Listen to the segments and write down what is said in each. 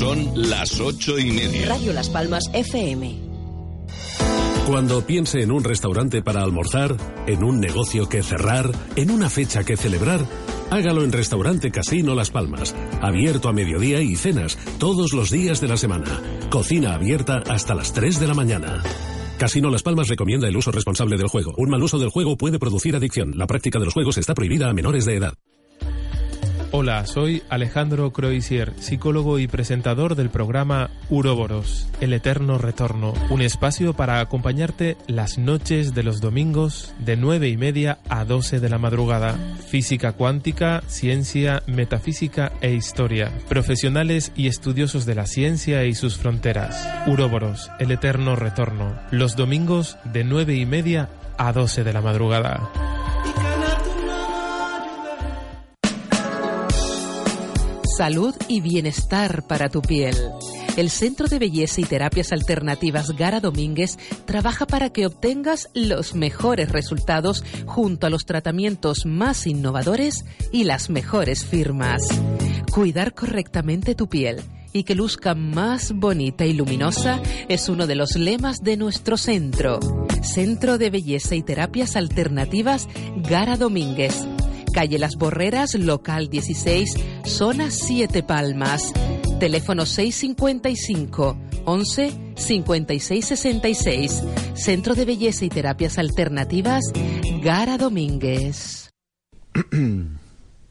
Son las ocho y media. Radio Las Palmas FM. Cuando piense en un restaurante para almorzar, en un negocio que cerrar, en una fecha que celebrar, hágalo en Restaurante Casino Las Palmas. Abierto a mediodía y cenas todos los días de la semana. Cocina abierta hasta las 3 de la mañana. Casino Las Palmas recomienda el uso responsable del juego. Un mal uso del juego puede producir adicción. La práctica de los juegos está prohibida a menores de edad. Hola, soy Alejandro Croisier, psicólogo y presentador del programa Uroboros, El Eterno Retorno, un espacio para acompañarte las noches de los domingos de 9 y media a 12 de la madrugada. Física cuántica, ciencia, metafísica e historia. Profesionales y estudiosos de la ciencia y sus fronteras. Uroboros, El Eterno Retorno, los domingos de 9 y media a 12 de la madrugada. Salud y bienestar para tu piel. El Centro de Belleza y Terapias Alternativas Gara Domínguez trabaja para que obtengas los mejores resultados junto a los tratamientos más innovadores y las mejores firmas. Cuidar correctamente tu piel y que luzca más bonita y luminosa es uno de los lemas de nuestro centro. Centro de Belleza y Terapias Alternativas Gara Domínguez calle Las Borreras, local 16, zona 7 Palmas. Teléfono 655 11 56 66. Centro de Belleza y Terapias Alternativas, Gara Domínguez.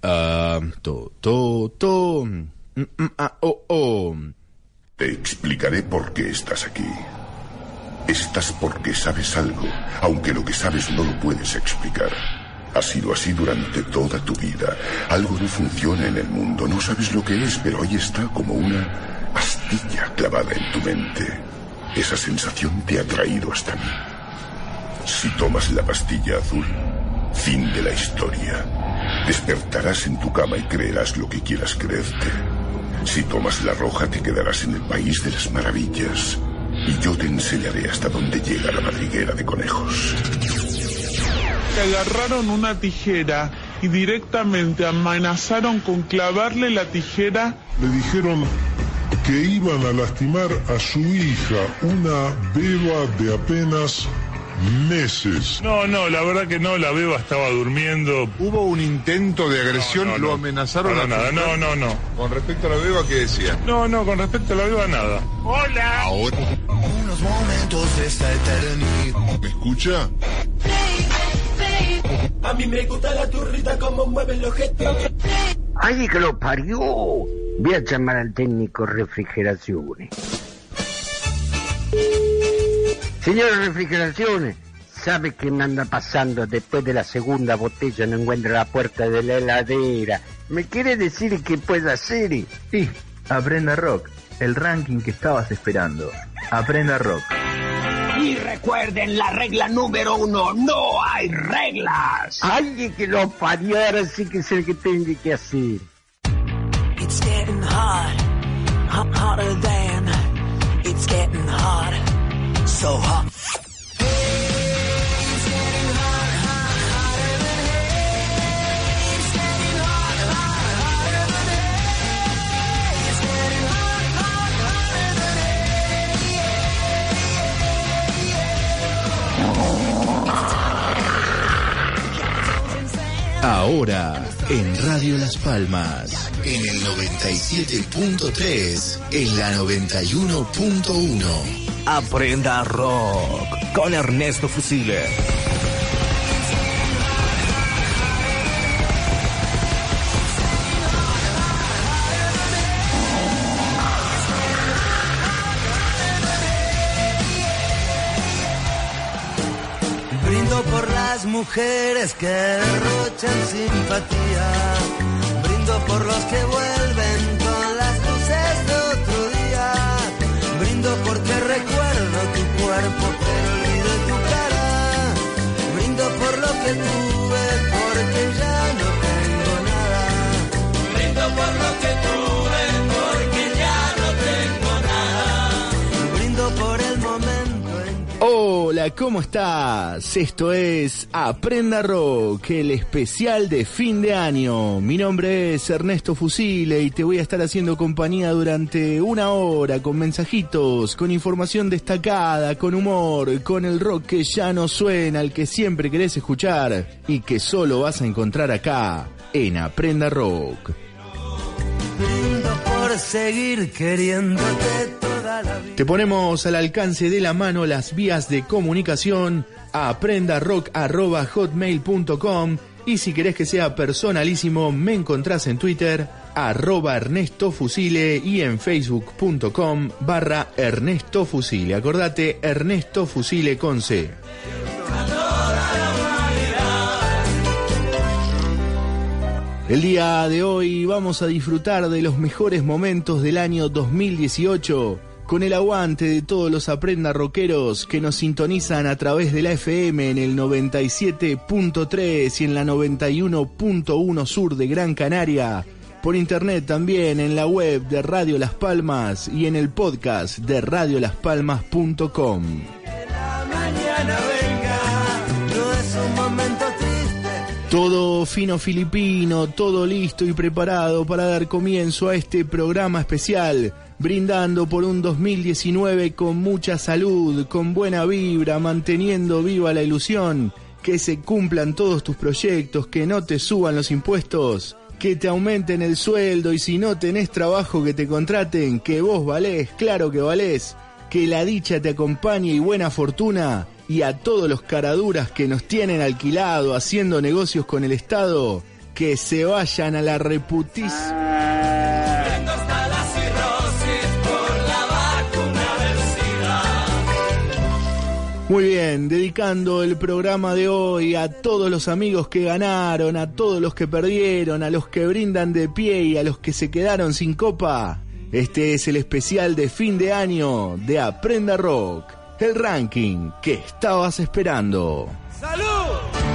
Ah, to, to, to. Mm, mm, ah, oh, oh. Te explicaré por qué estás aquí. Estás porque sabes algo, aunque lo que sabes no lo puedes explicar. Ha sido así durante toda tu vida. Algo no funciona en el mundo, no sabes lo que es, pero ahí está como una astilla clavada en tu mente. Esa sensación te ha traído hasta mí. Si tomas la pastilla azul, fin de la historia. Despertarás en tu cama y creerás lo que quieras creerte. Si tomas la roja, te quedarás en el país de las maravillas. Y yo te enseñaré hasta dónde llega la madriguera de conejos agarraron una tijera y directamente amenazaron con clavarle la tijera. Le dijeron que iban a lastimar a su hija, una beba de apenas meses. No, no, la verdad que no, la beba estaba durmiendo. Hubo un intento de agresión, lo amenazaron a nada, no, no, no. Con respecto a la beba, ¿qué decía? No, no, con respecto a la beba, nada. Hola. Ahora. Unos momentos de esta eternidad. ¿Me escucha? A mí me gusta la turrita como mueven los gestos. ¡Ay, que lo parió! Voy a llamar al técnico refrigeraciones. Señor refrigeraciones, ¿sabe qué me anda pasando después de la segunda botella? No encuentra la puerta de la heladera. ¿Me quiere decir qué puede hacer? Sí, aprenda rock, el ranking que estabas esperando. Aprenda rock. Y recuerden la regla número uno, no hay reglas. Alguien que lo parió, ahora sí que es el que tengo que hacer. It's getting hot, hotter than, it's getting hot, so hot. Ahora, en Radio Las Palmas, en el 97.3, en la 91.1. Aprenda rock con Ernesto Fusile. Mujeres que derrochan simpatía. Brindo por los que vuelven con las luces de otro día. Brindo porque recuerdo tu cuerpo pero olvido tu cara. Brindo por lo que tuve porque ya no tengo nada. Brindo por lo que tuve Hola ¿cómo estás? Esto es Aprenda Rock, el especial de fin de año. Mi nombre es Ernesto Fusile y te voy a estar haciendo compañía durante una hora con mensajitos, con información destacada, con humor, con el rock que ya no suena, el que siempre querés escuchar y que solo vas a encontrar acá, en Aprenda Rock. por seguir queriéndote te ponemos al alcance de la mano las vías de comunicación a aprendarock.hotmail.com y si querés que sea personalísimo me encontrás en Twitter arroba Ernesto Fusile y en facebook.com barra Ernesto Fusile. Acordate, Ernesto Fusile con C. El día de hoy vamos a disfrutar de los mejores momentos del año 2018 con el aguante de todos los aprenda rockeros que nos sintonizan a través de la FM en el 97.3 y en la 91.1 sur de Gran Canaria, por internet también en la web de Radio Las Palmas y en el podcast de radiolaspalmas.com. Todo fino filipino, todo listo y preparado para dar comienzo a este programa especial brindando por un 2019 con mucha salud, con buena vibra, manteniendo viva la ilusión, que se cumplan todos tus proyectos, que no te suban los impuestos, que te aumenten el sueldo y si no tenés trabajo que te contraten, que vos valés, claro que valés, que la dicha te acompañe y buena fortuna. Y a todos los caraduras que nos tienen alquilado haciendo negocios con el Estado, que se vayan a la reputis. Muy bien, dedicando el programa de hoy a todos los amigos que ganaron, a todos los que perdieron, a los que brindan de pie y a los que se quedaron sin copa. Este es el especial de fin de año de Aprenda Rock, el ranking que estabas esperando. ¡Salud!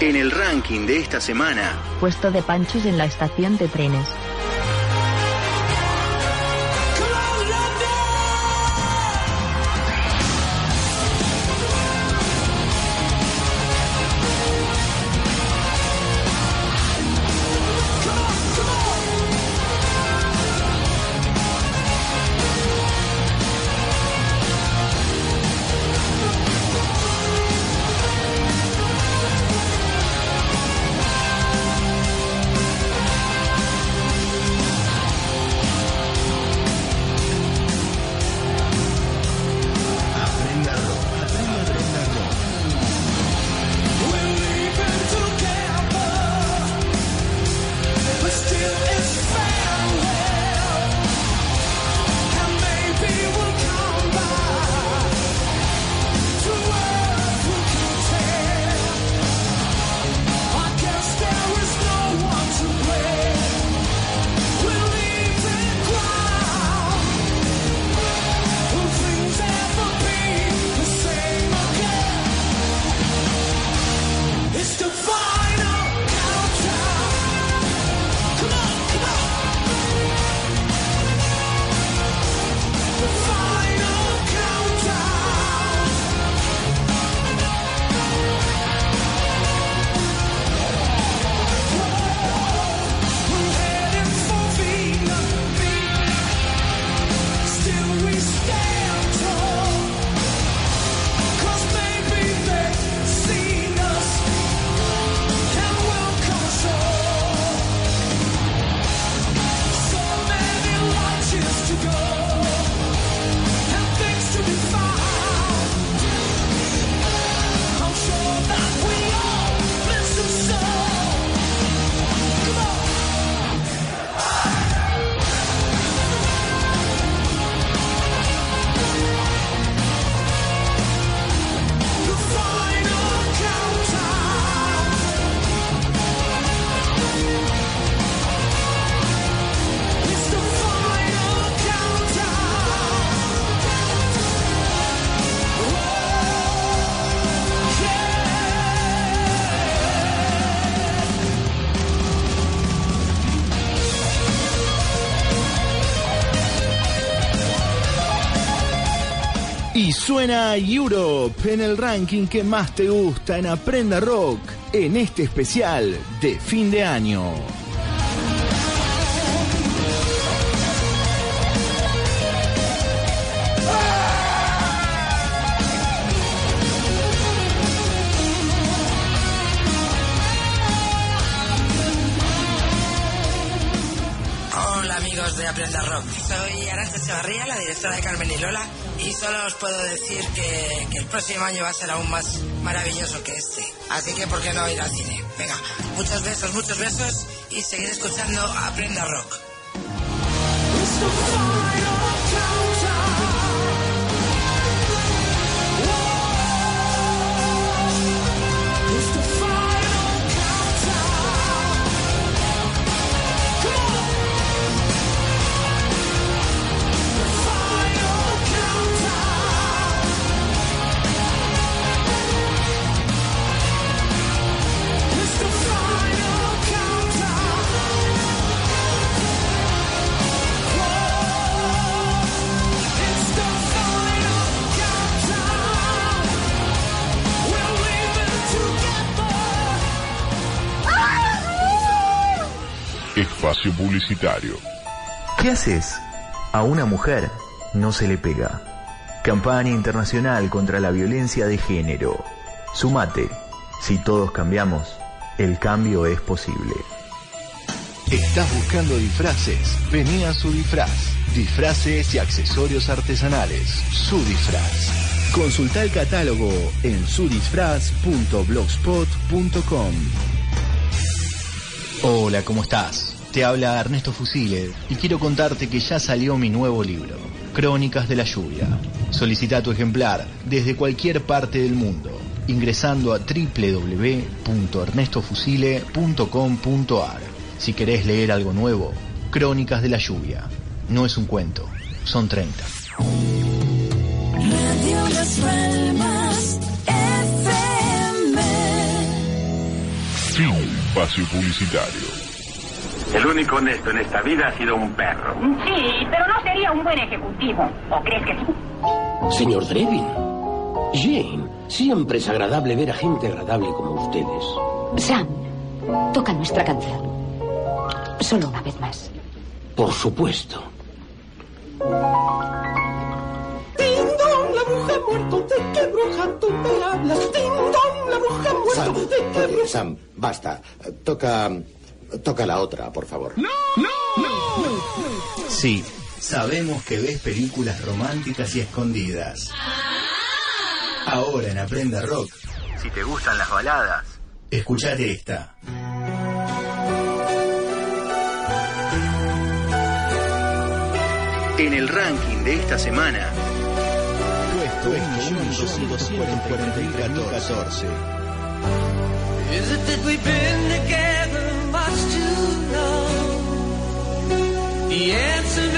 En el ranking de esta semana. Puesto de panchos en la estación de trenes. Europe en el ranking que más te gusta en Aprenda Rock en este especial de fin de año. de Aprenda Rock. Soy Arancha Echevarría, la directora de Carmen y Lola, y solo os puedo decir que, el próximo año va a ser aún más maravilloso que este. Así que, ¿por qué no ir al cine? Venga, muchos besos, muchos besos, y seguir escuchando Aprenda Rock. Espacio publicitario. ¿Qué haces? A una mujer no se le pega. Campaña internacional contra la violencia de género. Sumate. Si todos cambiamos, el cambio es posible. ¿Estás buscando disfraces? Vení a su disfraz. Disfraces y accesorios artesanales. Su disfraz. Consulta el catálogo en sudisfraz.blogspot.com. Hola, ¿cómo estás? Te habla Ernesto Fusile y quiero contarte que ya salió mi nuevo libro, Crónicas de la Lluvia. Solicita tu ejemplar desde cualquier parte del mundo ingresando a www.ernestofusile.com.ar. Si querés leer algo nuevo, Crónicas de la Lluvia. No es un cuento, son 30. Radio Las Palmas espacio publicitario. El único honesto en esta vida ha sido un perro. Sí, pero no sería un buen ejecutivo. ¿O crees que sí? Señor Drevin, Jane, siempre es agradable ver a gente agradable como ustedes. Sam, toca nuestra canción. Solo una vez más. Por supuesto. ¿De qué bruja tú me hablas? Ding la bruja ha muerto. Sam, ¿De qué oye, bruja? Sam, basta. Toca. Toca la otra, por favor. ¡No! ¡No! Sí, sabemos que ves películas románticas y escondidas. Ahora en Aprenda Rock, Si te gustan las baladas, escuchate esta. En el ranking de esta semana, Puesto 1.243.14. Is it that we've been together much too long? The answer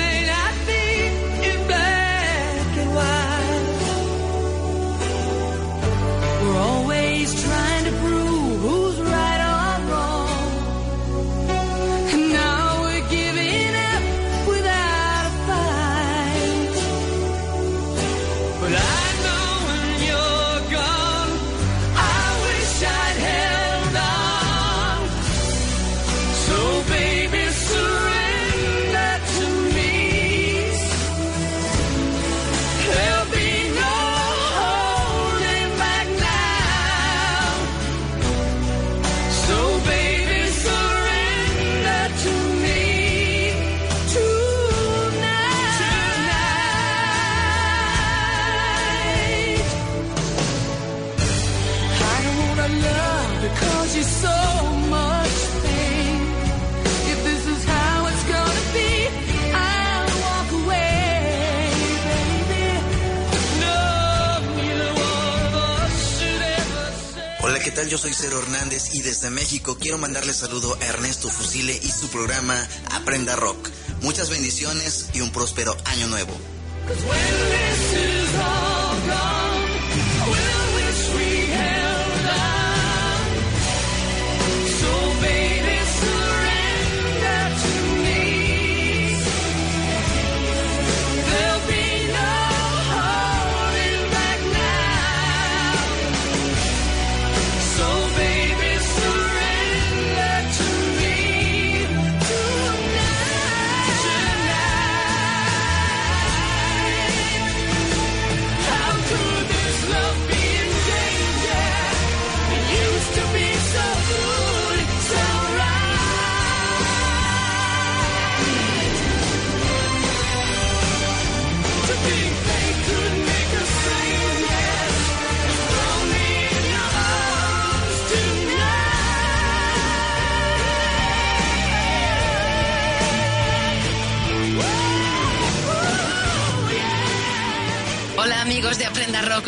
Yo soy Cero Hernández y desde México quiero mandarle saludo a Ernesto Fusile y su programa Aprenda Rock. Muchas bendiciones y un próspero año nuevo.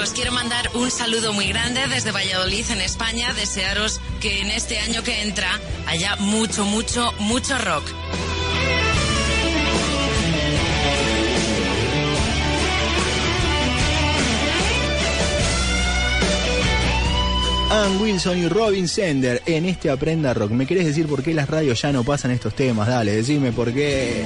Os quiero mandar un saludo muy grande desde Valladolid en España, desearos que en este año que entra haya mucho, mucho, mucho rock. Ann Wilson y Robin Sender en este Aprenda Rock. ¿Me querés decir por qué las radios ya no pasan estos temas? Dale, decime por qué.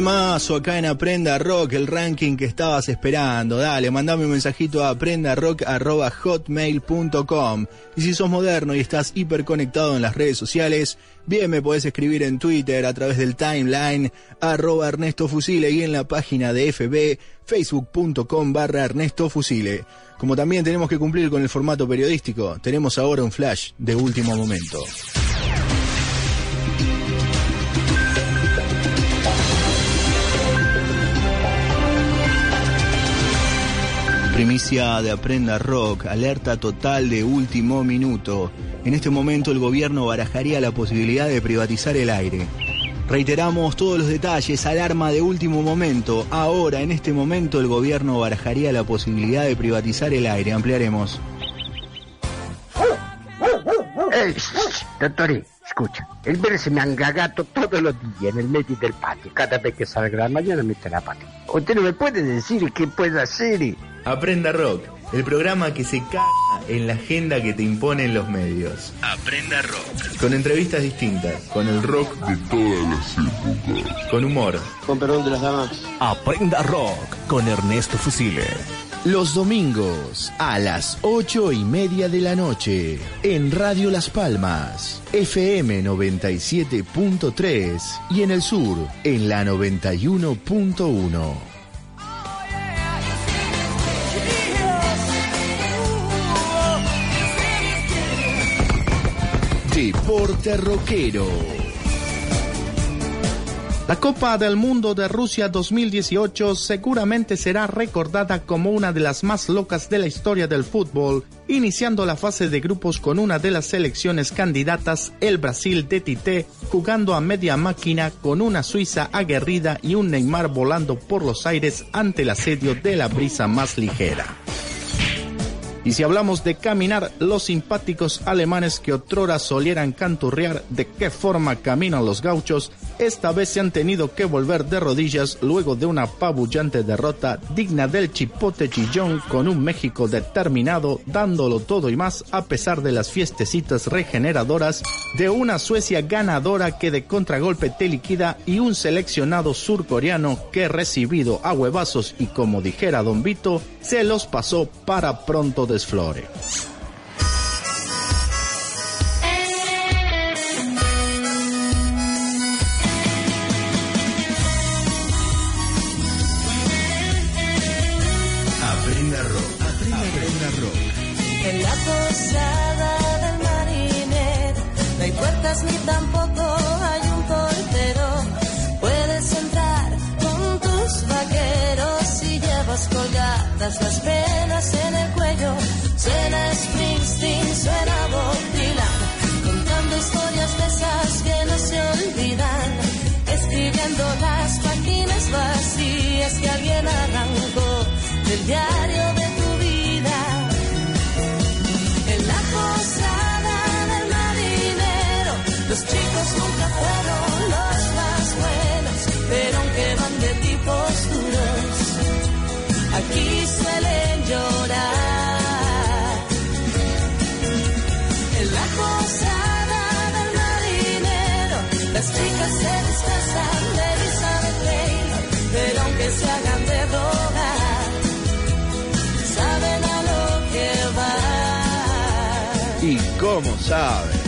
Temazo acá en Aprenda Rock, el ranking que estabas esperando. Dale, mandame un mensajito a aprendarock.hotmail.com. Y si sos moderno y estás hiperconectado en las redes sociales, bien me podés escribir en Twitter a través del timeline arroba Ernesto Fusile y en la página de FB facebook.com barra Ernesto Fusile. Como también tenemos que cumplir con el formato periodístico, tenemos ahora un flash de último momento. Primicia de Aprenda Rock, alerta total de último minuto. En este momento el gobierno barajaría la posibilidad de privatizar el aire. Reiteramos todos los detalles, alarma de último momento. Ahora, en este momento, el gobierno barajaría la posibilidad de privatizar el aire. Ampliaremos. Ey, doctor, escucha, el verde se me angagato todos los días en el medio del patio. Cada vez que salga la mañana mete la pata. Usted no me puede decir qué puedo hacer. Aprenda Rock, el programa que se caga en la agenda que te imponen los medios. Aprenda Rock. Con entrevistas distintas, con el rock de todas las épocas, con humor. Con perdón de las damas. Aprenda Rock con Ernesto Fusile. Los domingos a las ocho y media de la noche en Radio Las Palmas, FM 97.3 y en el sur en la 91.1. Deporte Rockero. La Copa del Mundo de Rusia 2018 seguramente será recordada como una de las más locas de la historia del fútbol, iniciando la fase de grupos con una de las selecciones candidatas, el Brasil de Tite, jugando a media máquina con una Suiza aguerrida y un Neymar volando por los aires ante el asedio de la brisa más ligera. Y si hablamos de caminar, los simpáticos alemanes que otrora solieran canturrear de qué forma caminan los gauchos, esta vez se han tenido que volver de rodillas luego de una apabullante derrota digna del chipote chillón con un México determinado, dándolo todo y más a pesar de las fiestecitas regeneradoras de una Suecia ganadora que de contragolpe te liquida y un seleccionado surcoreano que recibido a huevazos y como dijera Don Vito, se los pasó para pronto desflore. pero aunque se hagan de saben a lo que van. ¿Y cómo saben?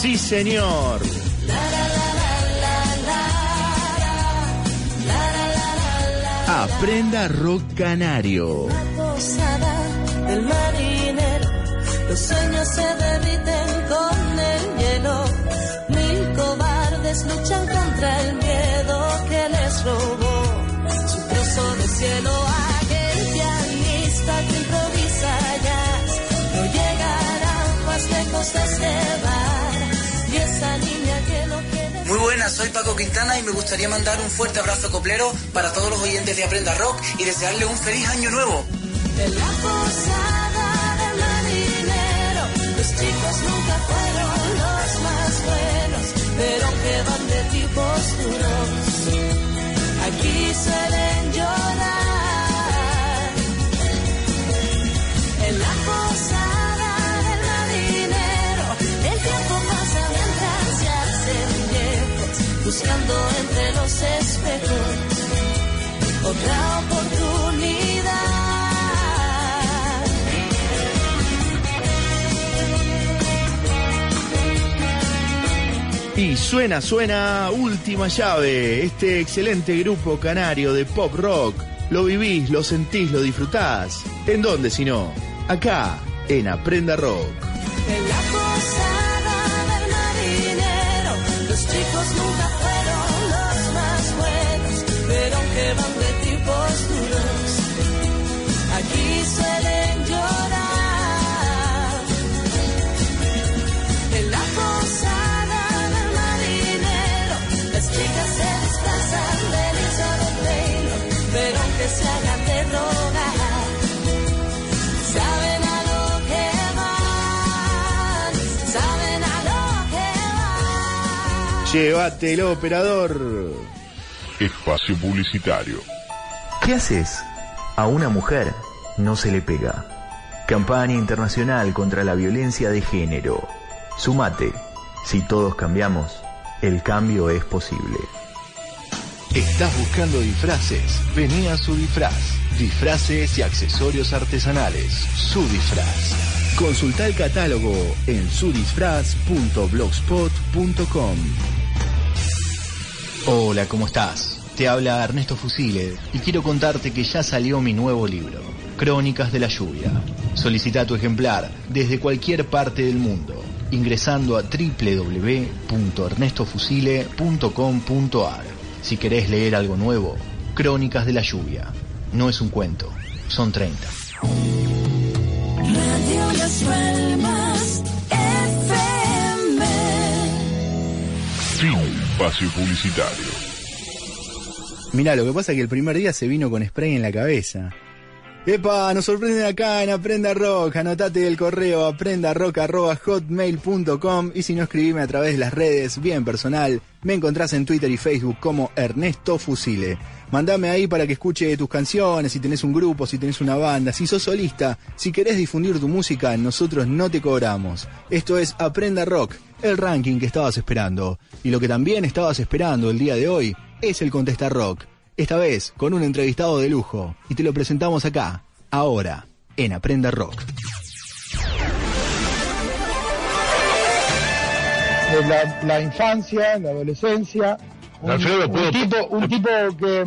Sí, señor. Aprenda rock canario. La posada del sueños se derriten con el hielo. Mil cobardes luchan contra el miedo que les robó su trozo de cielo. Aquel pianista que improvisa jazz no llegará más lejos de este bar. Y esa niña que no quiere. Muy buenas, soy Paco Quintana y me gustaría mandar un fuerte abrazo coplero para todos los oyentes de Aprenda Rock y desearle un feliz año nuevo. Pero quedan de tipos duros. Aquí suelen llorar. En la posada del marinero, el tiempo pasa mientras se hacen viejos, buscando entre los espejos otra oportunidad. Y suena, suena Última Llave, este excelente grupo canario de pop rock. Lo vivís, lo sentís, lo disfrutás. ¿En dónde si no? Acá, en Aprenda Rock. En la posada del marinero, los chicos nunca fueron los más buenos, pero aunque van de Llévatelo, operador. Espacio publicitario. ¿Qué haces? A una mujer no se le pega. Campaña internacional contra la violencia de género. Sumate. Si todos cambiamos, el cambio es posible. ¿Estás buscando disfraces? Vení a su disfraz. Disfraces y accesorios artesanales. Su disfraz. Consulta el catálogo en sudisfraz.blogspot.com. Hola, ¿cómo estás? Te habla Ernesto Fusile y quiero contarte que ya salió mi nuevo libro, Crónicas de la Lluvia. Solicita tu ejemplar desde cualquier parte del mundo ingresando a www.ernestofusile.com.ar. Si querés leer algo nuevo, Crónicas de la Lluvia. No es un cuento, son 30. Radio espacio publicitario. Mirá, lo que pasa es que el primer día se vino con spray en la cabeza. Epa, nos sorprenden acá en Aprenda Rock. Anotate el correo aprendarock.hotmail.com y si no, escribime a través de las redes, bien personal. Me encontrás en Twitter y Facebook como Ernesto Fusile. Mandame ahí para que escuche tus canciones, si tenés un grupo, si tenés una banda, si sos solista, si querés difundir tu música, nosotros no te cobramos. Esto es Aprenda Rock, el ranking que estabas esperando. Y lo que también estabas esperando el día de hoy es el Contesta Rock. Esta vez con un entrevistado de lujo. Y te lo presentamos acá, ahora, en Aprenda Rock. de la, la infancia, la adolescencia. Un, Alfredo, un ¿puedo- tipo, un tipo que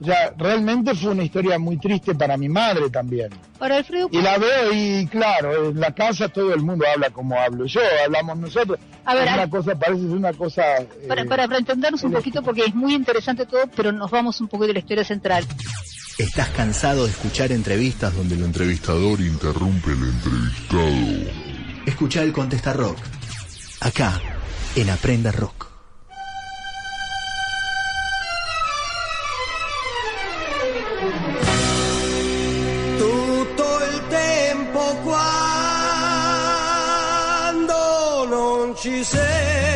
mm, ya realmente fue una historia muy triste para mi madre también. Para Alfredo, Y la veo y claro, en la casa todo el mundo habla como hablo yo, hablamos nosotros. A ver, es una Al- cosa, parece ser una cosa... eh, para, para, para entendernos un poquito, porque es muy interesante todo, pero nos vamos un poco de la historia central. ¿Estás cansado de escuchar entrevistas donde el entrevistador interrumpe al entrevistado? Escucha el Contesta Rock. Acá, en Aprenda Rock. Non ci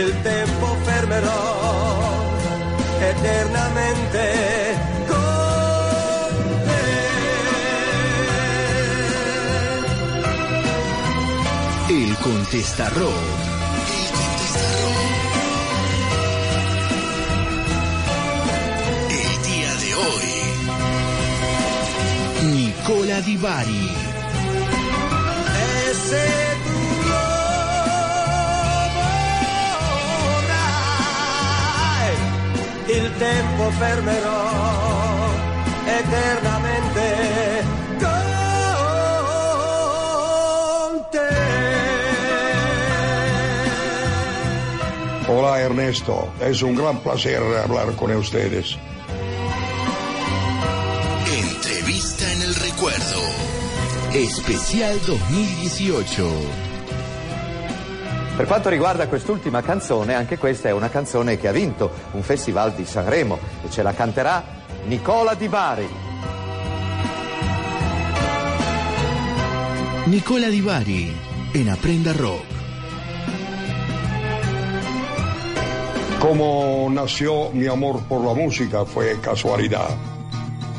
il tempo fermerò eternamente con El Contestarro. El día de hoy. Nicola Di Bari. Tempo fermerò eternamente con te. Hola Ernesto, es un gran placer hablar con ustedes. Entrevista en el recuerdo. Especial 2018. Per quanto riguarda quest'ultima canzone, anche questa è una canzone che ha vinto un festival di Sanremo e ce la canterà Nicola Di Bari. Nicola Di Bari en Aprenda Rock. Cómo nació mi amor por la música fue casualidad.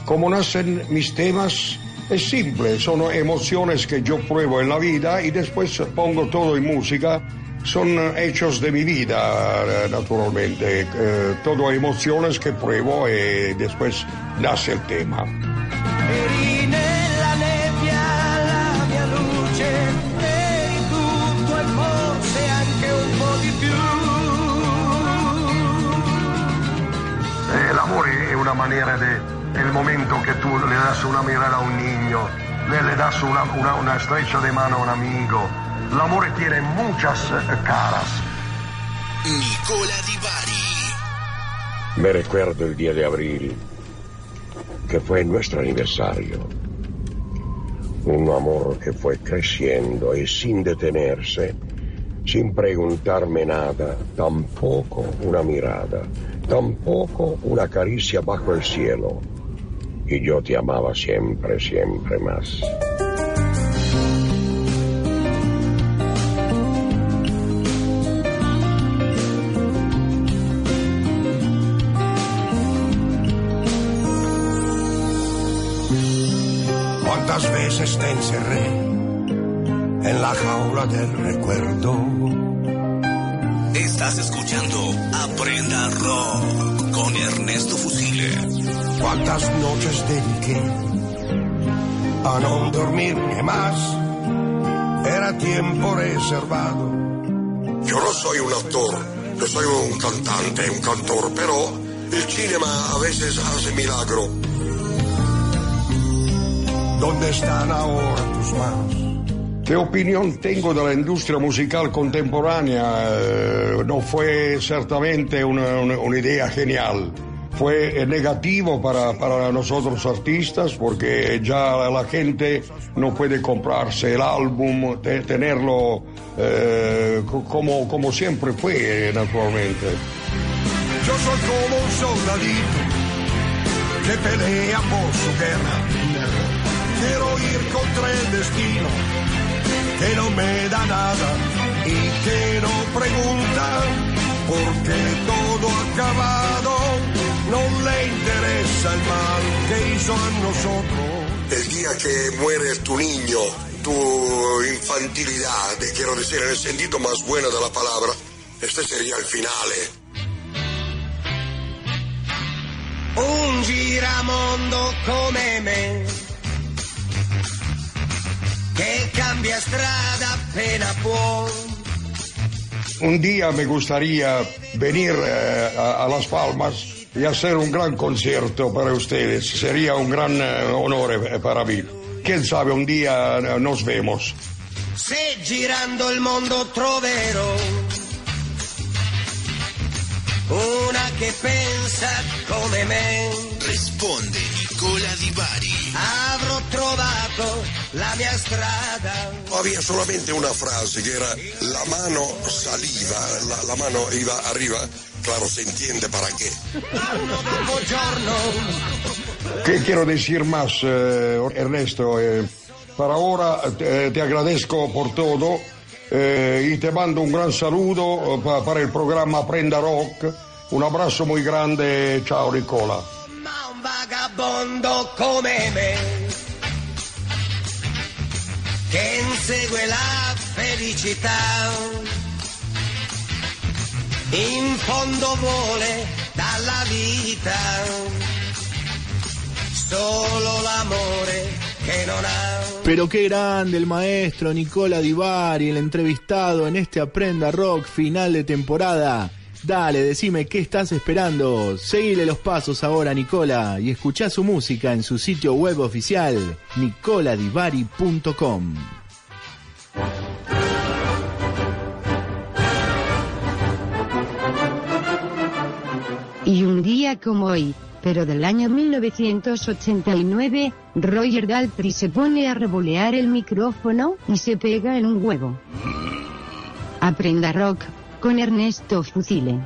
Cómo nacen mis temas es simple, son emociones que yo pruebo en la vida y después pongo todo en música. Son hechos de mi vida, eh, naturalmente. Eh, todo emociones que pruebo y después nace el tema. E più. Eh, El amor es una manera de, el momento que tú le das una mirada a un niño, le, le das una, una, una estrecha de mano a un amigo. El amor tiene muchas eh, caras. Nicola Di Bari. Me recuerdo el día de abril, que fue nuestro aniversario. Un amor que fue creciendo y sin detenerse, sin preguntarme nada, tampoco una mirada, tampoco una caricia bajo el cielo. Y yo te amaba siempre, siempre más. Del recuerdo? Estás escuchando Aprenda Rock con Ernesto Fusile. ¿Cuántas noches dediqué a no dormirme más? Era tiempo reservado. Yo no soy un actor, yo soy un cantante, un cantor, pero el cinema a veces hace milagro. ¿Dónde están ahora tus manos? ¿Qué opinión tengo de la industria musical contemporánea? Eh, no fue ciertamente una, idea genial. Fue eh, negativo para, para nosotros artistas porque ya la gente no puede comprarse el álbum, te- tenerlo eh, co- como, como siempre fue, naturalmente. Yo soy como un soldadito que pelea por su guerra. Quiero ir contra el destino que no me da nada y que no pregunta por qué todo acabado. No le interesa el mal que hizo a nosotros. El día que muere tu niño, tu infantilidad, quiero decir en el sentido más bueno de la palabra, este sería el final. Un giramondo come me, che cambia strada appena può. Un día me gustaría venir eh, a, a Las Palmas y hacer un gran concierto para ustedes. Sería un gran eh, honor eh, para mí. Quién sabe, un día eh, nos vemos. Se girando il mondo troverò una che pensa come me. Responde Nicola Di Bari. Avrò trovato la mia strada. Había solamente una frase que era la mano saliva, la, la mano iba arriba, claro, se entiende para qué. ¿Qué quiero decir más, eh, Ernesto? Eh, para ahora eh, te agradezco por todo eh, y te mando un gran saludo eh, para el programa Aprenda Rock. Un abrazo muy grande, ciao Nicola. Vagabondo come me che insegue la felicità in fondo vuole dalla vita solo l'amore che non ha Pero qué grande el maestro Nicola Di Bari, el entrevistado en este Aprenda Rock final de temporada. Dale, decime qué estás esperando. Seguile los pasos ahora, Nicola, y escuchá su música en su sitio web oficial, nicoladivari.com. Y un día como hoy, pero del año 1989, Roger Daltrey se pone a revolear el micrófono y se pega en un huevo. Aprenda rock, con Ernesto Fusile.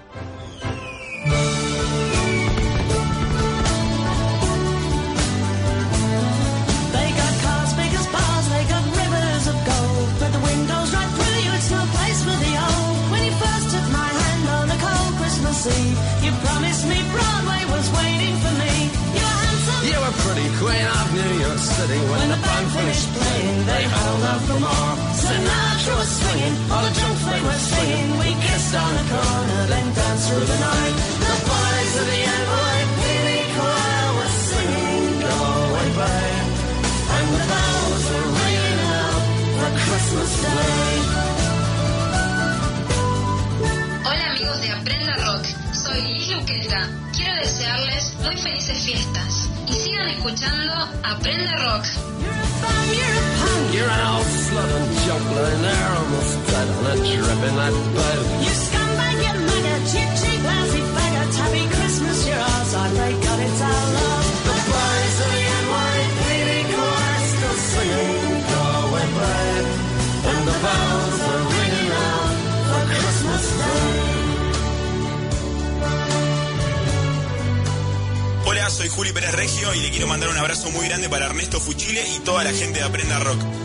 They got cars big as bars, they got rivers of gold. But the wind goes right through you, it's no place for the old. When you first took my hand on a cold Christmas Eve, you promised me Broadway was waiting for me. You were handsome. You were pretty queen of New York City when, the band finished playing. They held out for more. Sinatra was swinging, all the junk they were singing. We kissed on the corner, then danced through the night. The boys of the NYPD choir were singing "Go Away, Babe," and the bells were ringing out for Christmas Day. Hola amigos de Aprenda Rock, soy Liz Luqueta. Quiero desearles muy felices fiestas y sigan escuchando Aprenda Rock. You're an old slut and junk lying there almost dead on a trip in that. You scumbag, you maggot, cheap, cheap, lousy faggot. Happy Christmas, you're ours. I pray God it's our love. The boys of the NYPD choir still singing Go Away Babe And the bells are ringing out for Christmas Day Hola, soy Juli Pérez Regio y le quiero mandar un abrazo muy grande para Ernesto Fuchile y toda la gente de Aprenda Rock.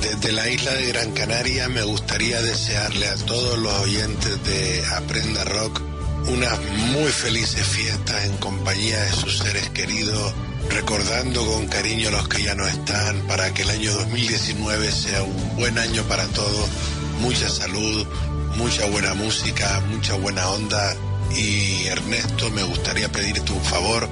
Desde la isla de Gran Canaria me gustaría desearle a todos los oyentes de Aprenda Rock unas muy felices fiestas en compañía de sus seres queridos, recordando con cariño a los que ya no están, para que el año 2019 sea un buen año para todos, mucha salud, mucha buena música, mucha buena onda. Y Ernesto, me gustaría pedirte un favor,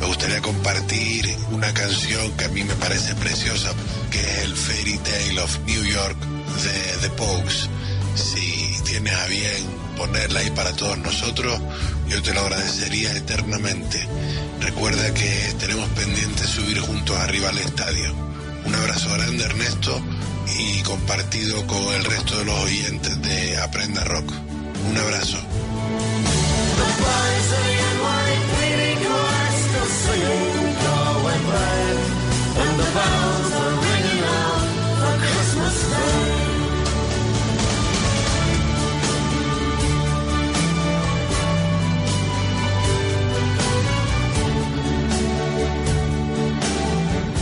me gustaría compartir una canción que a mí me parece preciosa, que es el Fairy Tale of New York de The Pogues. Si tienes a bien ponerla ahí para todos nosotros, yo te lo agradecería eternamente. Recuerda que tenemos pendiente subir juntos arriba al estadio. Un abrazo grande Ernesto y compartido con el resto de los oyentes de Aprenda Rock. Un abrazo.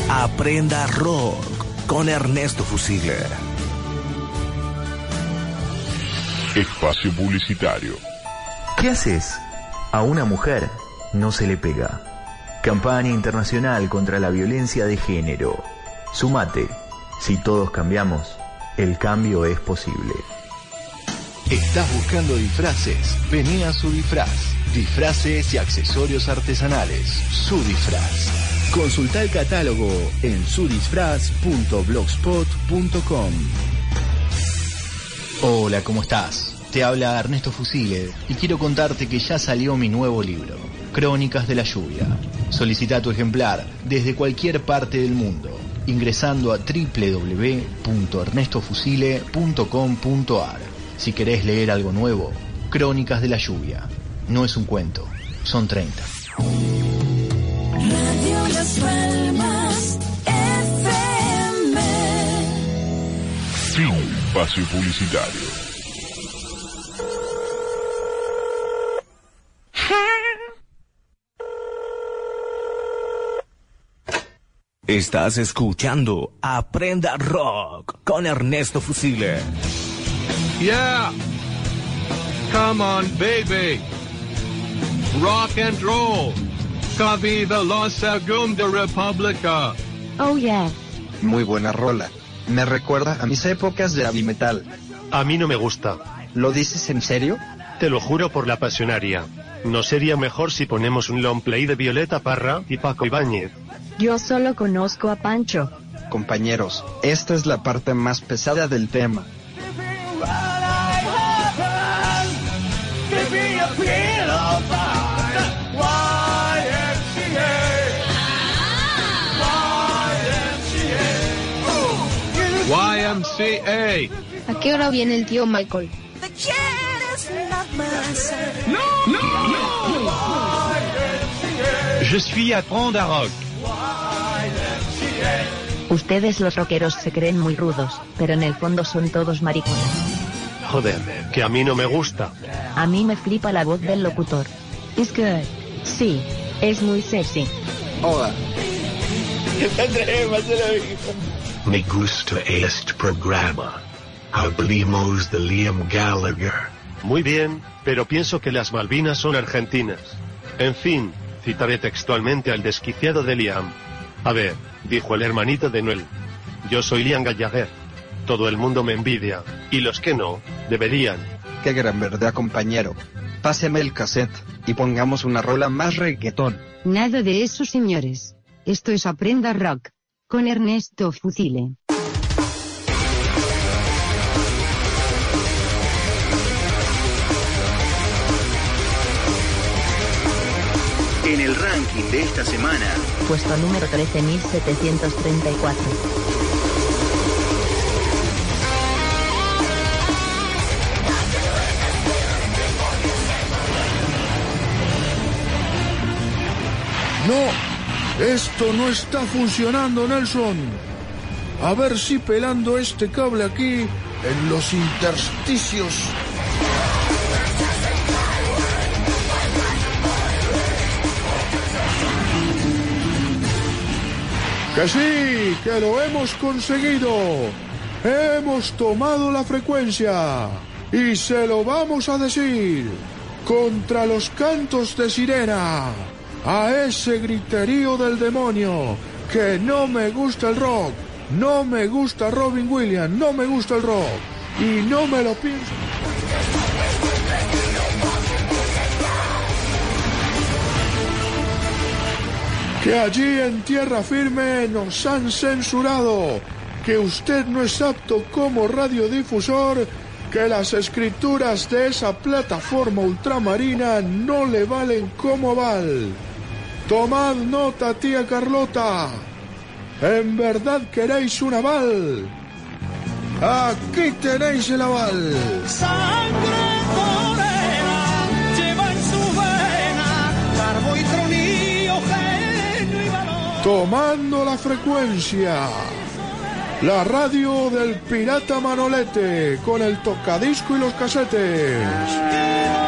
Aprenda Rock con Ernesto Fusile. Espacio publicitario. ¿Qué haces? A una mujer no se le pega. Campaña internacional contra la violencia de género. Sumate. Si todos cambiamos, el cambio es posible. ¿Estás buscando disfraces? Vení a su disfraz. Disfraces y accesorios artesanales. Su disfraz. Consulta el catálogo en sudisfraz.blogspot.com. Hola, ¿cómo estás? Te habla Ernesto Fusile y quiero contarte que ya salió mi nuevo libro, Crónicas de la Lluvia. Solicita tu ejemplar desde cualquier parte del mundo ingresando a www.ernestofusile.com.ar. Si querés leer algo nuevo, Crónicas de la Lluvia. No es un cuento, son 30. Radio Las Palmas FM. Fin espacio publicitario. Estás escuchando Aprenda Rock con Ernesto Fusile. Yeah. Come on, baby. Rock and roll. Viva la Segunda República. Oh yeah. Muy buena rola. Me recuerda a mis épocas de heavy metal. A mí no me gusta. ¿Lo dices en serio? Te lo juro por la pasionaria. ¿No sería mejor si ponemos un long play de Violeta Parra y Paco Ibáñez? Yo solo conozco a Pancho. Compañeros, esta es la parte más pesada del tema. YMCA. ¿A qué hora viene el tío Michael? No, no, no. Je suis à Prendre Rock. Ustedes los rockeros se creen muy rudos, pero en el fondo son todos maricones. Joder, que a mí no me gusta. A mí me flipa la voz del locutor. It's good. Sí, es muy sexy. Hola. Me gusta este programa. Hablemos de Liam Gallagher. Muy bien, pero pienso que las Malvinas son argentinas. En fin, citaré textualmente al desquiciado de Liam. A ver, dijo el hermanito de Noel. Yo soy Liam Gallagher. Todo el mundo me envidia. Y los que no, deberían. Qué gran verdad, compañero. Páseme el cassette y pongamos una rola más reggaetón. Nada de eso, señores. Esto es Aprenda Rock. Con Ernesto Fusile. En el ranking de esta semana, Puesto número 13734. No, esto no está funcionando, Nelson. A ver si pelando este cable aquí en los intersticios. Que sí, que lo hemos conseguido. Hemos tomado la frecuencia y se lo vamos a decir contra los cantos de sirena, a ese griterío del demonio, que no me gusta el rock, no me gusta Robin Williams, no me gusta el rock y no me lo pienso. que allí en tierra firme nos han censurado, que usted no es apto como radiodifusor, que las escrituras de esa plataforma ultramarina no le valen como aval. Tomad nota, tía Carlota. ¿En verdad queréis un aval? Aquí tenéis el aval. Sangre morena lleva en su vena carbo y tronillo, genio y valor. Tomando la frecuencia. La radio del pirata Manolete con el tocadisco y los casetes.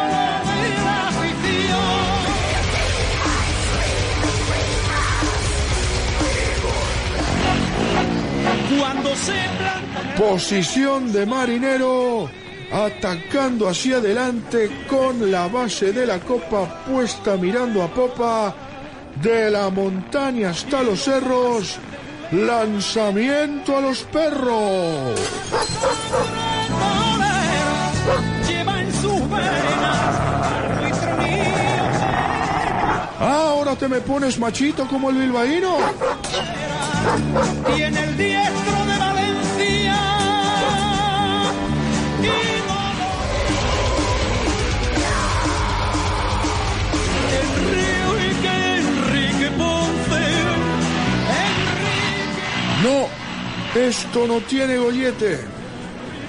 Cuando se planta Posición de marinero, atacando hacia adelante con la base de la copa puesta mirando a popa, De la montaña hasta los cerros, lanzamiento a los perros. Ahora te me pones machito como el bilbaíno. Tiene el diestro de Valencia. Enrique, Enrique Ponce. No, esto no tiene gollete.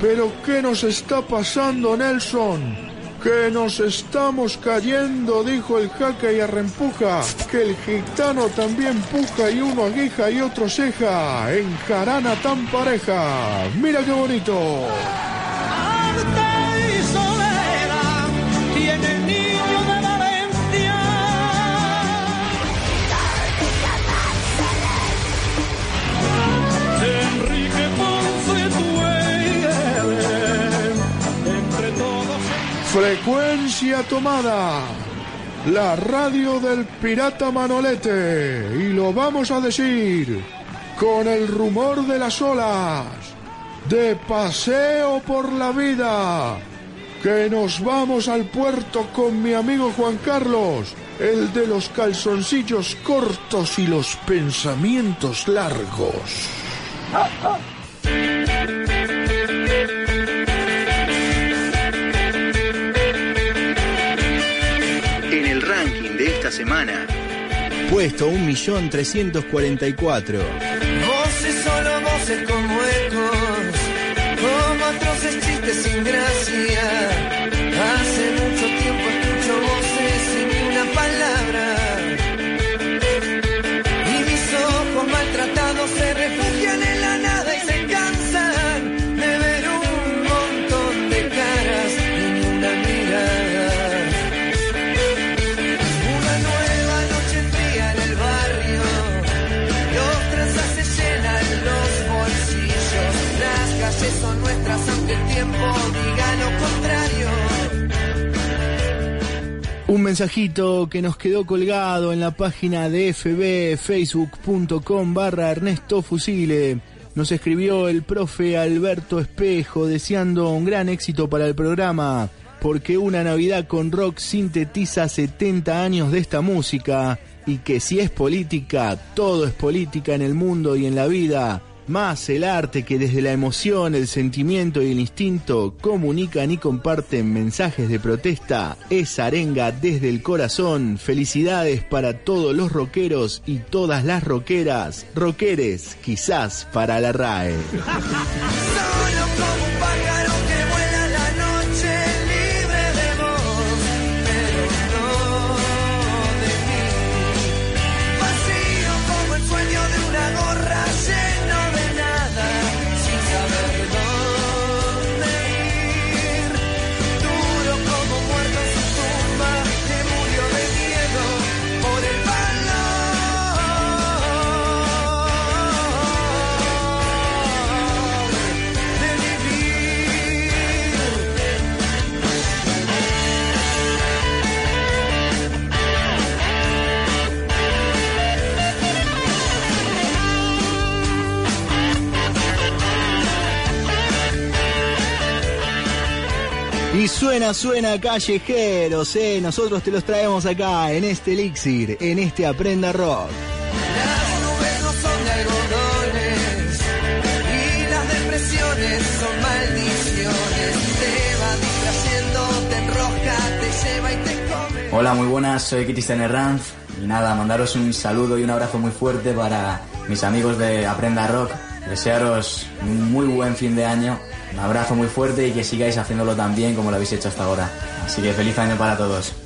Pero ¿qué nos está pasando, Nelson? Que nos estamos cayendo, dijo el jaque y arrempuja. Que el gitano también puja y uno aguija y otro ceja. En jarana tan pareja. Mira qué bonito. Frecuencia tomada. La radio del pirata Manolete. Y lo vamos a decir con el rumor de las olas. De paseo por la vida. Que nos vamos al puerto con mi amigo Juan Carlos. El de los calzoncillos cortos y los pensamientos largos. esta semana, puesto 1.344. Voces, solo voces como ecos, como atroces chistes sin gracia. Un mensajito que nos quedó colgado en la página de FB, facebook.com barra Ernesto Fusile. Nos escribió el profe Alberto Espejo deseando un gran éxito para el programa, porque una Navidad con rock sintetiza 70 años de esta música y que si es política, todo es política en el mundo y en la vida. Más el arte que desde la emoción, el sentimiento y el instinto comunican y comparten mensajes de protesta es arenga desde el corazón. Felicidades para todos los rockeros y todas las rockeras. Rockeres, quizás para la RAE. suena, suena callejeros, eh. Nosotros te los traemos acá en este elixir, en este Aprenda Rock. Las nubes no son de algodones y las depresiones son maldiciones. Te va distrayendo, te enrosca, te lleva y te come. Hola, muy buenas, soy Cristian Herranz y nada, mandaros un saludo y un abrazo muy fuerte para mis amigos de Aprenda Rock. Desearos un muy buen fin de año, un abrazo muy fuerte y que sigáis haciéndolo tan bien como lo habéis hecho hasta ahora. Así que feliz año para todos.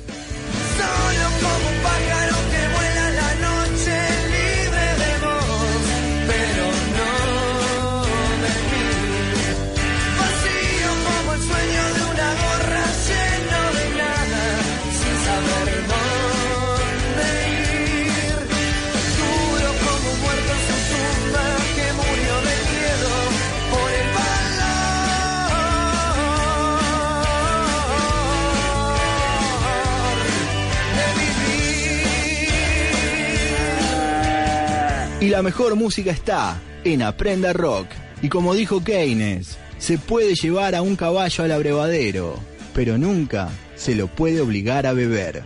La mejor música está en Aprenda Rock. Y como dijo Keynes, se puede llevar a un caballo al abrevadero, pero nunca se lo puede obligar a beber.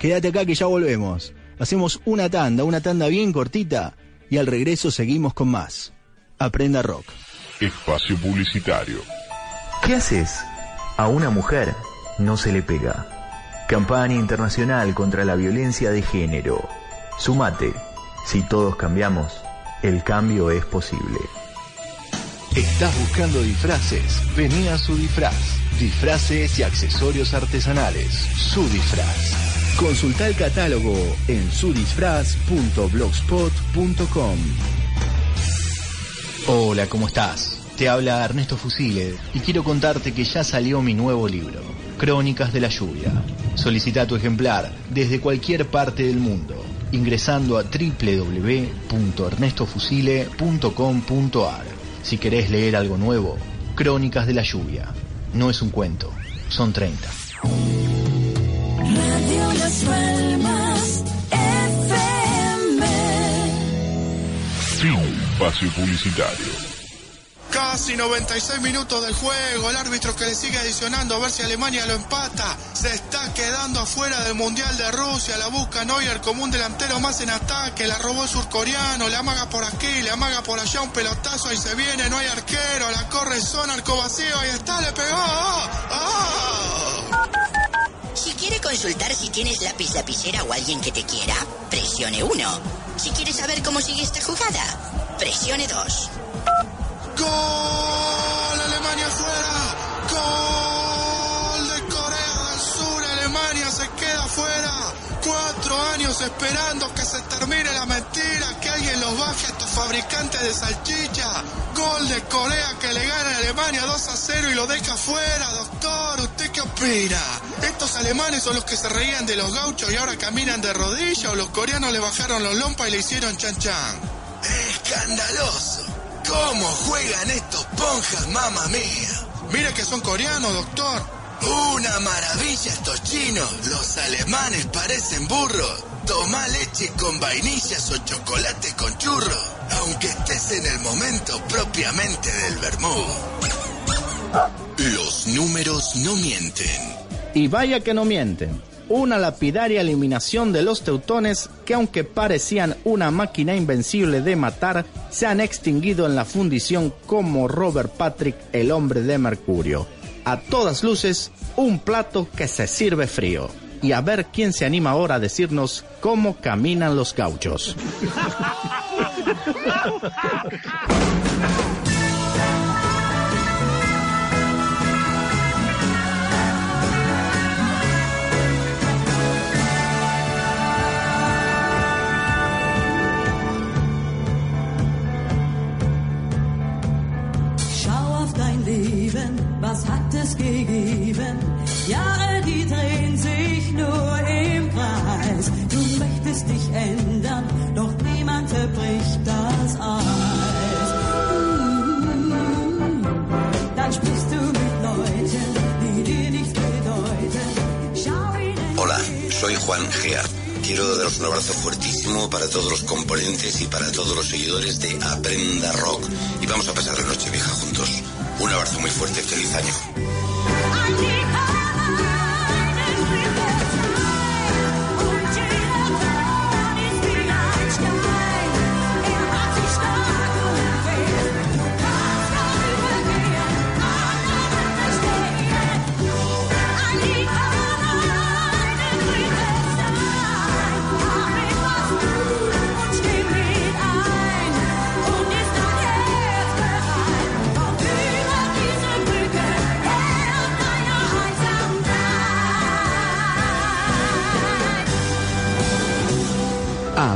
Quédate acá que ya volvemos. Hacemos una tanda, una tanda bien cortita y al regreso seguimos con más. Aprenda Rock. Espacio Publicitario. ¿Qué haces? A una mujer no se le pega. Campaña internacional contra la violencia de género. Sumate. Si todos cambiamos, el cambio es posible. ¿Estás buscando disfraces? Vení a su disfraz. Disfraces y accesorios artesanales. Su disfraz. Consulta el catálogo en sudisfraz.blogspot.com. Hola, ¿cómo estás? Te habla Ernesto Fusile y quiero contarte que ya salió mi nuevo libro, Crónicas de la Lluvia. Solicita tu ejemplar desde cualquier parte del mundo ingresando a www.ernestofusile.com.ar. Si querés leer algo nuevo, Crónicas de la Lluvia. No es un cuento, son 30. Radio Las Palmas FM. Fin. Espacio Publicitario. Casi 96 minutos del juego, el árbitro que le sigue adicionando a ver si Alemania lo empata. Se está quedando afuera del Mundial de Rusia, la busca Neuer como un delantero más en ataque, la robó el surcoreano, le amaga por aquí, le amaga por allá un pelotazo y se viene, no hay arquero, la corre son arco vacío, ahí está, le pegó. ¡Ah! Si quiere consultar si tienes lápiz lapicera o alguien que te quiera, presione 1. Si quiere saber cómo sigue esta jugada, presione 2. ¡Gol! Alemania fuera. ¡Gol de Corea del Sur! Alemania se queda fuera. Cuatro años esperando que se termine la mentira, que alguien los baje a estos fabricantes de salchicha. Gol de Corea que le gana a Alemania 2 a 0 y lo deja fuera. Doctor, ¿usted qué opina? ¿Estos alemanes son los que se reían de los gauchos y ahora caminan de rodillas o los coreanos le bajaron los lompas y le hicieron chan chan? ¡Escandaloso! ¿Cómo juegan estos ponjas, mamá mía? Mira que son coreanos, doctor. Una maravilla estos chinos. Los alemanes parecen burros. Toma leche con vainillas o chocolate con churro. Aunque estés en el momento propiamente del vermú. Los números no mienten. Y vaya que no mienten. Una lapidaria eliminación de los teutones que aunque parecían una máquina invencible de matar, se han extinguido en la fundición como Robert Patrick, el hombre de Mercurio. A todas luces, un plato que se sirve frío. Y a ver quién se anima ahora a decirnos cómo caminan los gauchos. Mm, Hola, soy Juan Gea. Quiero daros un abrazo fuertísimo para todos los componentes y para todos los seguidores de Aprenda Rock. Y vamos a pasar la noche vieja juntos. Un abrazo muy fuerte, feliz año.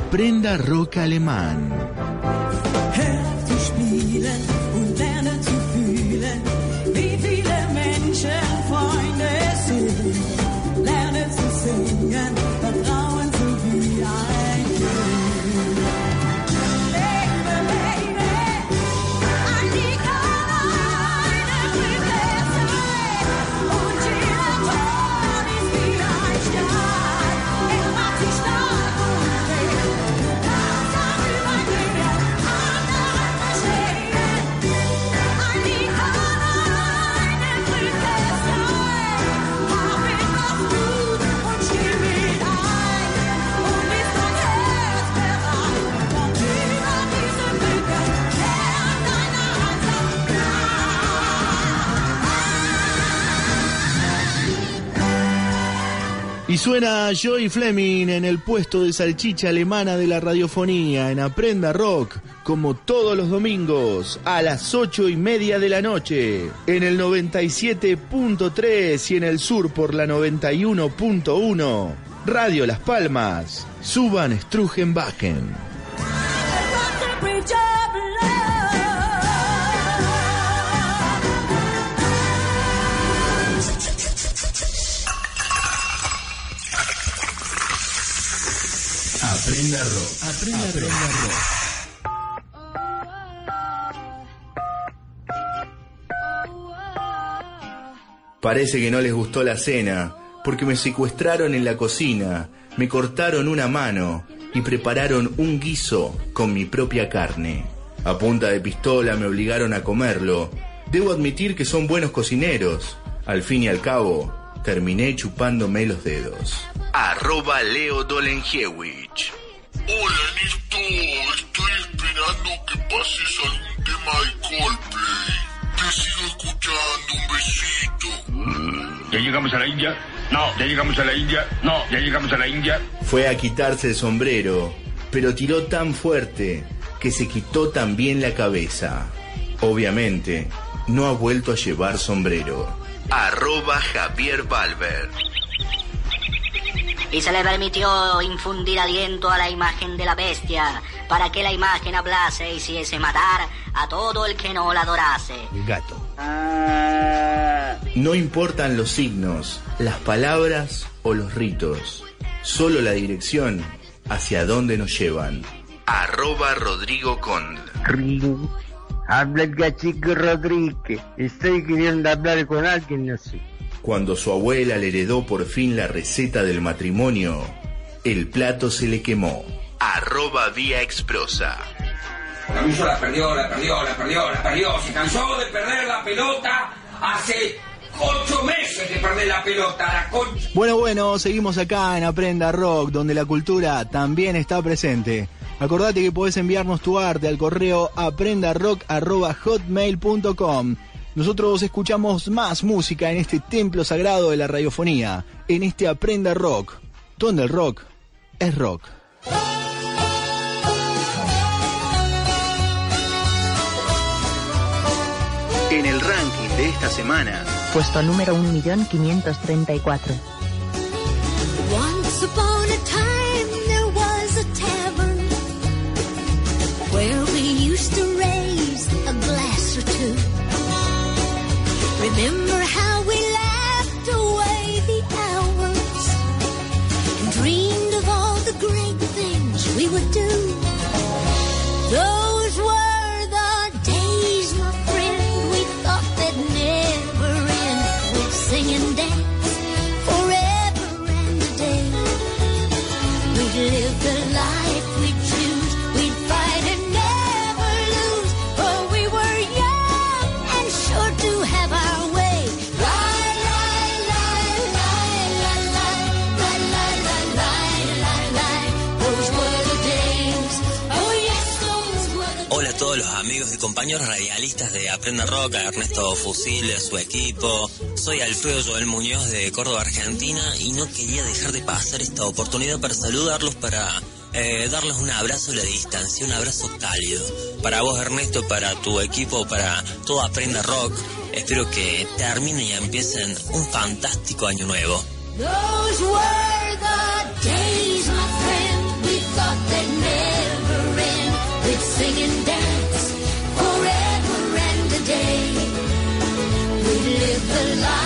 Aprenda rock alemán. Y suena Joy Fleming en el puesto de salchicha alemana de la radiofonía en Aprenda Rock, como todos los domingos, a las ocho y media de la noche, en el 97.3 y en el sur por la 91.1. Radio Las Palmas, Suban Strugenbachen. Aprenda rock. Aprenda, rock. Parece que no les gustó la cena, porque me secuestraron en la cocina, me cortaron una mano y prepararon un guiso con mi propia carne. A punta de pistola me obligaron a comerlo. Debo admitir que son buenos cocineros. Al fin y al cabo, terminé chupándome los dedos. Arroba Leo. Hola Ernesto, estoy esperando que pases algún tema de Coldplay. Te sigo escuchando, un besito. ¿Ya llegamos a la India? No, ya llegamos a la India. No, ya llegamos a la India. Fue a quitarse el sombrero, pero tiró tan fuerte que se quitó también la cabeza. Obviamente, no ha vuelto a llevar sombrero. Arroba Javier Valver. Y se le permitió infundir aliento a la imagen de la bestia, para que la imagen hablase y hiciese matar a todo el que no la adorase. Gato. No importan los signos, las palabras o los ritos, solo la dirección hacia dónde nos llevan. Arroba Rodrigo Cond. Ring. Habla el gachico Rodríguez. Estoy queriendo hablar con alguien, no sé. Cuando su abuela le heredó por fin la receta del matrimonio, el plato se le quemó. Arroba Vía Exprosa. Camiso la perdió, la perdió, la perdió, la perdió. Se cansó de perder la pelota hace ocho meses de perder la pelota. La concha. Bueno, bueno, seguimos acá en Aprenda Rock, donde la cultura también está presente. Acordate que podés enviarnos tu arte al correo aprendarock.hotmail.com. Nosotros escuchamos más música en este templo sagrado de la radiofonía, en este Aprenda Rock, donde el rock es rock. En el ranking de esta semana, Puesto número 1.534. Once upon a time there was a tavern where we used to raise a glass or two. Compañeros radialistas de Aprenda Rock, a Ernesto Fusil, su equipo. Soy Alfredo Joel Muñoz de Córdoba, Argentina, y no quería dejar de pasar esta oportunidad para saludarlos, para eh, darles un abrazo a la distancia, un abrazo cálido. Para vos, Ernesto, para tu equipo, para todo Aprenda Rock. Espero que terminen y empiecen un fantástico año nuevo. alive.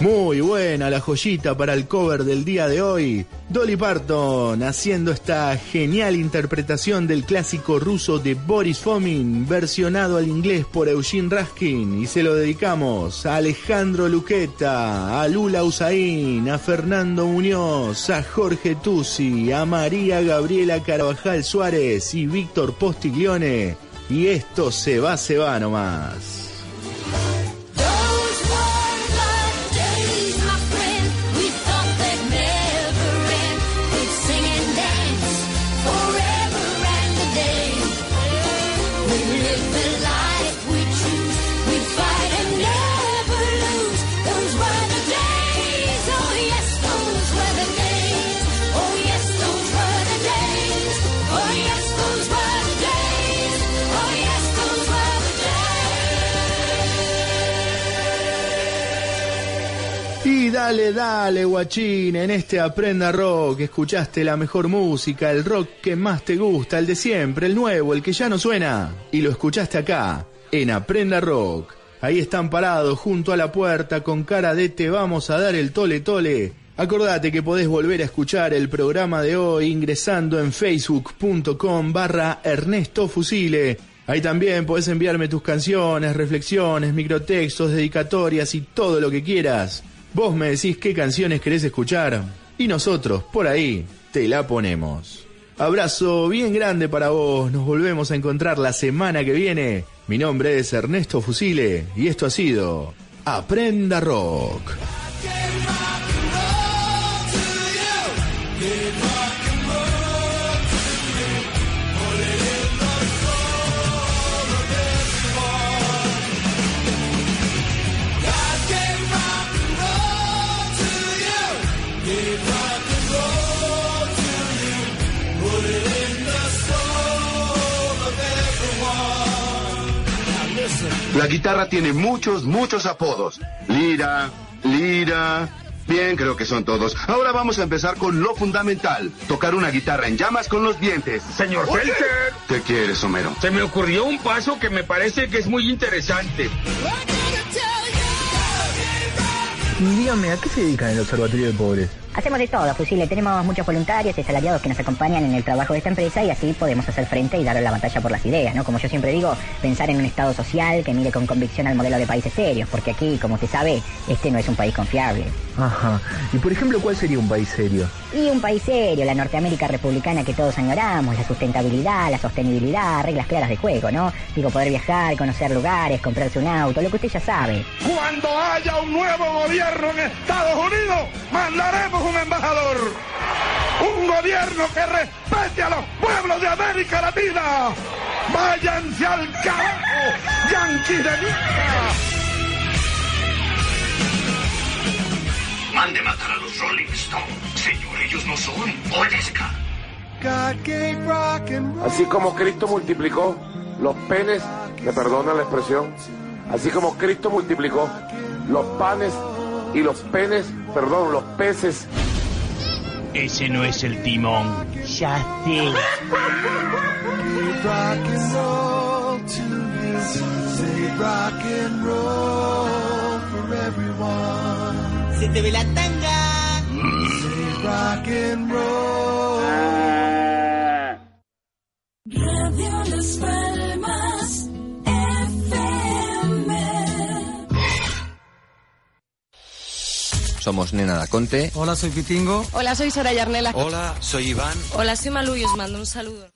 Muy buena la joyita para el cover del día de hoy. Dolly Parton haciendo esta genial interpretación del clásico ruso de Boris Fomin, versionado al inglés por Eugene Raskin. Y se lo dedicamos a Alejandro Luqueta, a Lula Usain, a Fernando Muñoz, a Jorge Tusi, a María Gabriela Carvajal Suárez y Víctor Postiglione. y esto se va, se va nomás. Dale, dale, guachín, en este Aprenda Rock escuchaste la mejor música, el rock que más te gusta, el de siempre, el nuevo, el que ya no suena. Y lo escuchaste acá, en Aprenda Rock. Ahí están parados junto a la puerta con cara de te vamos a dar el tole tole. Acordate que podés volver a escuchar el programa de hoy ingresando en facebook.com barra Ernesto Fusile. Ahí también podés enviarme tus canciones, reflexiones, microtextos, dedicatorias y todo lo que quieras. Vos me decís qué canciones querés escuchar y nosotros, por ahí, te la ponemos. Abrazo bien grande para vos, nos volvemos a encontrar la semana que viene. Mi nombre es Ernesto Fusile y esto ha sido Aprenda Rock. La guitarra tiene muchos, muchos apodos. Lira, lira. Bien, creo que son todos. Ahora vamos a empezar con lo fundamental. Tocar una guitarra en llamas con los dientes. Señor Felter. ¿Qué quieres, Homero? Se me ocurrió un paso que me parece que es muy interesante. Dígame, ¿a qué se dedican en el Observatorio de Pobres? Hacemos de todo, Fusile. Tenemos muchos voluntarios y asalariados que nos acompañan en el trabajo de esta empresa y así podemos hacer frente y darle la batalla por las ideas, ¿no? Como yo siempre digo, pensar en un Estado social que mire con convicción al modelo de países serios, porque aquí, como usted sabe, este no es un país confiable. Ajá. Y por ejemplo, ¿cuál sería un país serio? Y un país serio, la Norteamérica republicana que todos añoramos, la sustentabilidad, la sostenibilidad, reglas claras de juego, ¿no? Digo, poder viajar, conocer lugares, comprarse un auto, lo que usted ya sabe. Cuando haya un nuevo gobierno en Estados Unidos, mandaremos un embajador. Un gobierno que respete a los pueblos de América Latina. Váyanse al carajo, yanquis de mierda. Mande matar a los Rolling Stones. Señor, ellos no son. Obedezca. Así como Cristo multiplicó los penes, me perdona la expresión, así como Cristo multiplicó los panes y los penes, perdón, los peces. Ese no es el timón. Ya sé. Se te ve la tanga. Radio Las Palmas Somos Nena Daconte. Hola, soy Pitingo. Hola, soy Sara Yarnela. Hola, soy Iván. Hola, soy Malu y os mando un saludo.